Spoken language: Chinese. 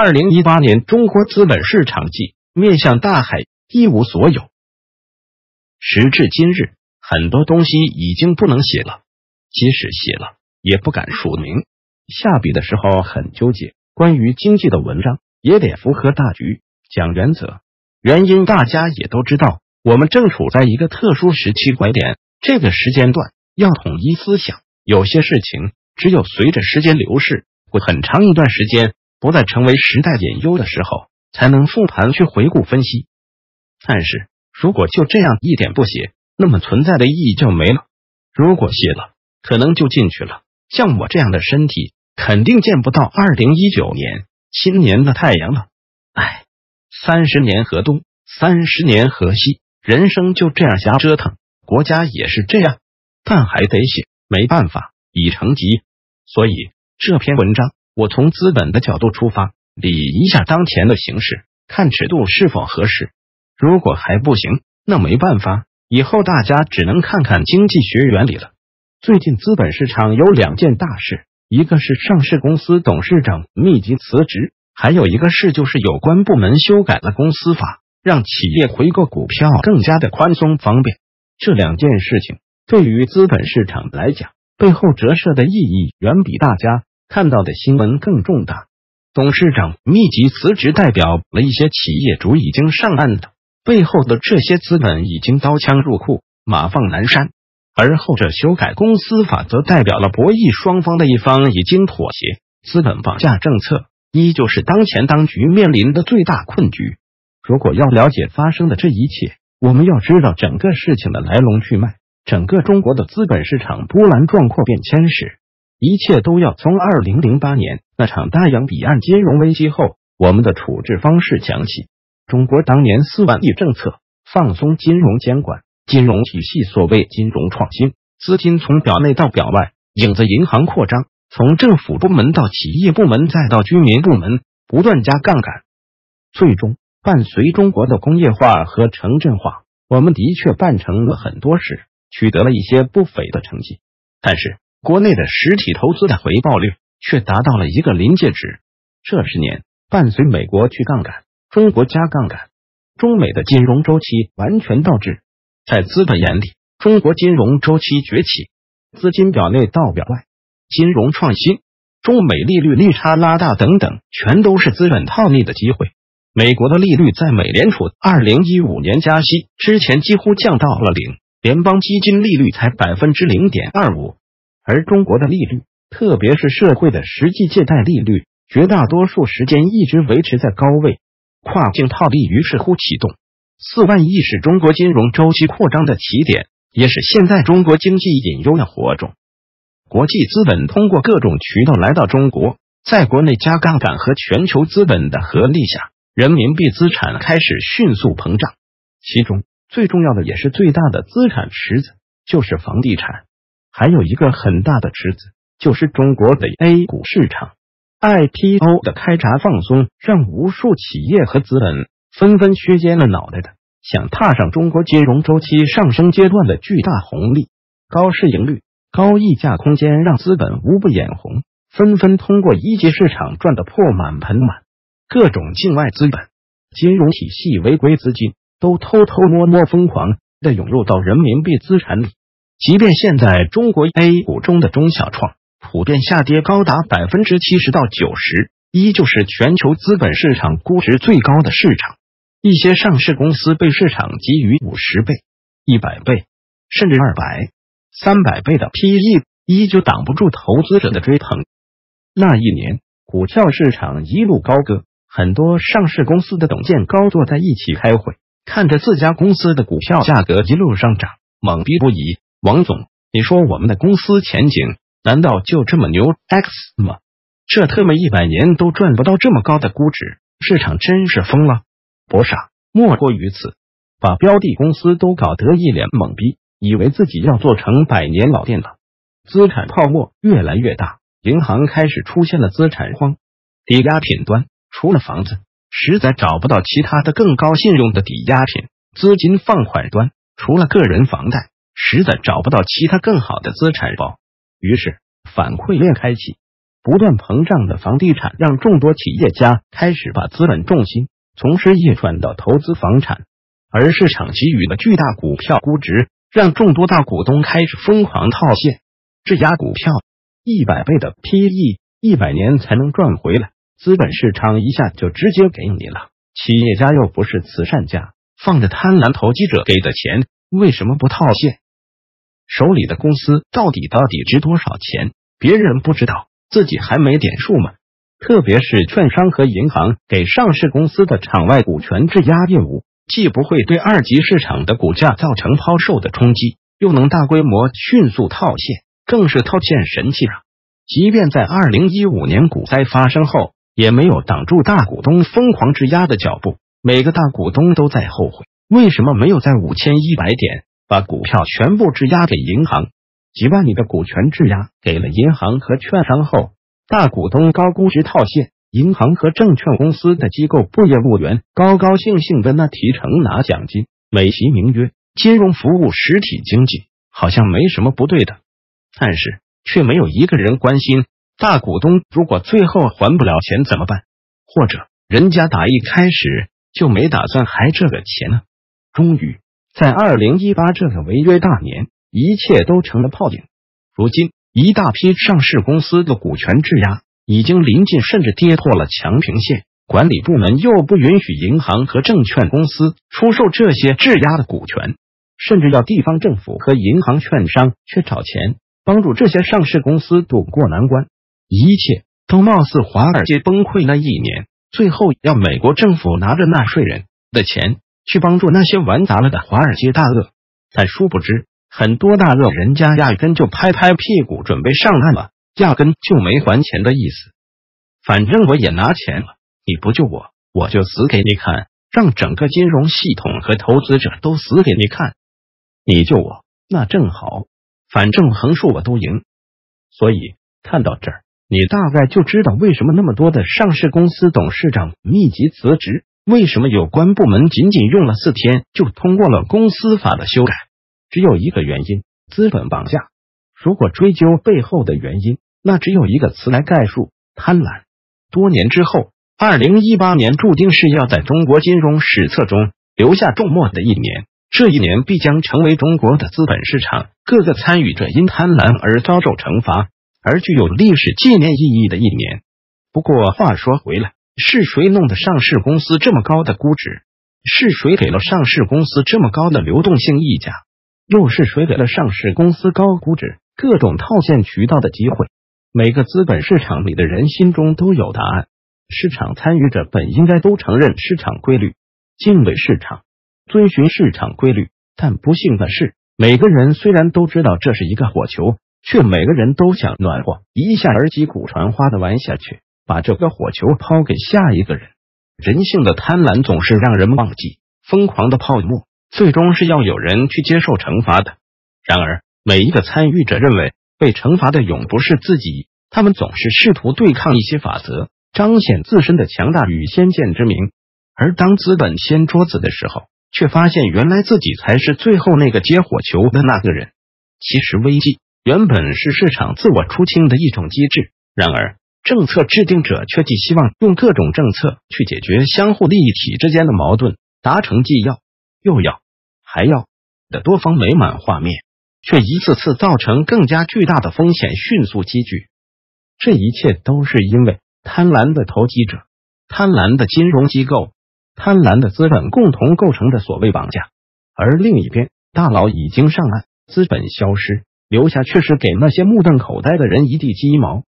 二零一八年，中国资本市场季面向大海，一无所有。时至今日，很多东西已经不能写了，即使写了，也不敢署名。下笔的时候很纠结，关于经济的文章也得符合大局，讲原则。原因大家也都知道，我们正处在一个特殊时期拐点，这个时间段要统一思想，有些事情只有随着时间流逝，过很长一段时间不再成为时代隐忧的时候，才能复盘去回顾分析。但是如果就这样一点不写，那么存在的意义就没了；如果写了，可能就进去了。像我这样的身体。肯定见不到二零一九年新年的太阳了。唉，三十年河东，三十年河西，人生就这样瞎折腾。国家也是这样，但还得写，没办法，已成疾。所以这篇文章，我从资本的角度出发，理一下当前的形势，看尺度是否合适。如果还不行，那没办法，以后大家只能看看经济学原理了。最近资本市场有两件大事。一个是上市公司董事长密集辞职，还有一个事就是有关部门修改了公司法，让企业回购股票更加的宽松方便。这两件事情对于资本市场来讲，背后折射的意义远比大家看到的新闻更重大。董事长密集辞职，代表了一些企业主已经上岸的，背后的这些资本已经刀枪入库，马放南山。而后者修改公司法，则代表了博弈双方的一方已经妥协。资本绑架政策依旧是当前当局面临的最大困局。如果要了解发生的这一切，我们要知道整个事情的来龙去脉。整个中国的资本市场波澜壮阔变迁史，一切都要从二零零八年那场大洋彼岸金融危机后我们的处置方式讲起。中国当年四万亿政策放松金融监管。金融体系所谓金融创新，资金从表内到表外，影子银行扩张，从政府部门到企业部门再到居民部门，不断加杠杆，最终伴随中国的工业化和城镇化，我们的确办成了很多事，取得了一些不菲的成绩。但是，国内的实体投资的回报率却达到了一个临界值。这十年，伴随美国去杠杆，中国加杠杆，中美的金融周期完全倒置。在资本眼里，中国金融周期崛起，资金表内到表外，金融创新，中美利率利差拉大等等，全都是资本套利的机会。美国的利率在美联储二零一五年加息之前几乎降到了零，联邦基金利率才百分之零点二五，而中国的利率，特别是社会的实际借贷利率，绝大多数时间一直维持在高位，跨境套利于是乎启动。四万亿是中国金融周期扩张的起点，也是现在中国经济隐忧的火种。国际资本通过各种渠道来到中国，在国内加杠杆和全球资本的合力下，人民币资产开始迅速膨胀。其中最重要的也是最大的资产池子就是房地产，还有一个很大的池子就是中国的 A 股市场。IPO 的开闸放松，让无数企业和资本。纷纷削尖了脑袋的想踏上中国金融周期上升阶段的巨大红利，高市盈率、高溢价空间让资本无不眼红，纷纷通过一级市场赚得破满盆满。各种境外资本、金融体系违规资金都偷偷摸摸、疯狂的涌入到人民币资产里。即便现在中国 A 股中的中小创普遍下跌高达百分之七十到九十，依旧是全球资本市场估值最高的市场。一些上市公司被市场给予五十倍、一百倍，甚至二百、三百倍的 PE，依旧挡不住投资者的追捧。那一年，股票市场一路高歌，很多上市公司的董监高坐在一起开会，看着自家公司的股票价格一路上涨，懵逼不已。王总，你说我们的公司前景难道就这么牛 X 吗？这特么一百年都赚不到这么高的估值，市场真是疯了。不傻，莫过于此，把标的公司都搞得一脸懵逼，以为自己要做成百年老店了。资产泡沫越来越大，银行开始出现了资产荒。抵押品端除了房子，实在找不到其他的更高信用的抵押品；资金放款端除了个人房贷，实在找不到其他更好的资产包。于是反馈链开启，不断膨胀的房地产让众多企业家开始把资本重心从事业转到投资房产，而市场给予的巨大股票估值让众多大股东开始疯狂套现质押股票，一百倍的 PE，一百年才能赚回来，资本市场一下就直接给你了。企业家又不是慈善家，放着贪婪投机者给的钱，为什么不套现？手里的公司到底到底值多少钱？别人不知道，自己还没点数吗？特别是券商和银行给上市公司的场外股权质押业务，既不会对二级市场的股价造成抛售的冲击，又能大规模迅速套现，更是套现神器啊！即便在二零一五年股灾发生后，也没有挡住大股东疯狂质押的脚步。每个大股东都在后悔，为什么没有在五千一百点？把股票全部质押给银行，几万亿的股权质押给了银行和券商后，大股东高估值套现，银行和证券公司的机构部业务员高高兴兴的那提成拿奖金，美其名曰金融服务实体经济，好像没什么不对的，但是却没有一个人关心大股东如果最后还不了钱怎么办，或者人家打一开始就没打算还这个钱呢？终于。在二零一八这个违约大年，一切都成了泡影。如今，一大批上市公司的股权质押已经临近，甚至跌破了强平线。管理部门又不允许银行和证券公司出售这些质押的股权，甚至要地方政府和银行、券商去找钱，帮助这些上市公司渡过难关。一切都貌似华尔街崩溃那一年，最后要美国政府拿着纳税人的钱。去帮助那些玩砸了的华尔街大鳄，但殊不知，很多大鳄人家压根就拍拍屁股准备上岸了，压根就没还钱的意思。反正我也拿钱了，你不救我，我就死给你看，让整个金融系统和投资者都死给你看。你救我，那正好，反正横竖我都赢。所以看到这儿，你大概就知道为什么那么多的上市公司董事长密集辞职。为什么有关部门仅仅用了四天就通过了公司法的修改？只有一个原因：资本绑架。如果追究背后的原因，那只有一个词来概述：贪婪。多年之后，二零一八年注定是要在中国金融史册中留下重墨的一年。这一年必将成为中国的资本市场各个参与者因贪婪而遭受惩罚，而具有历史纪念意义的一年。不过话说回来。是谁弄的上市公司这么高的估值？是谁给了上市公司这么高的流动性溢价？又是谁给了上市公司高估值、各种套现渠道的机会？每个资本市场里的人心中都有答案。市场参与者本应该都承认市场规律，敬畏市场，遵循市场规律。但不幸的是，每个人虽然都知道这是一个火球，却每个人都想暖和一下，而击鼓传花的玩下去。把这个火球抛给下一个人，人性的贪婪总是让人忘记疯狂的泡沫，最终是要有人去接受惩罚的。然而，每一个参与者认为被惩罚的永不是自己，他们总是试图对抗一些法则，彰显自身的强大与先见之明。而当资本掀桌子的时候，却发现原来自己才是最后那个接火球的那个人。其实，危机原本是市场自我出清的一种机制，然而。政策制定者却寄希望用各种政策去解决相互利益体之间的矛盾，达成既要又要还要的多方美满画面，却一次次造成更加巨大的风险迅速积聚。这一切都是因为贪婪的投机者、贪婪的金融机构、贪婪的资本共同构成的所谓绑架。而另一边，大佬已经上岸，资本消失，留下却是给那些目瞪口呆的人一地鸡毛。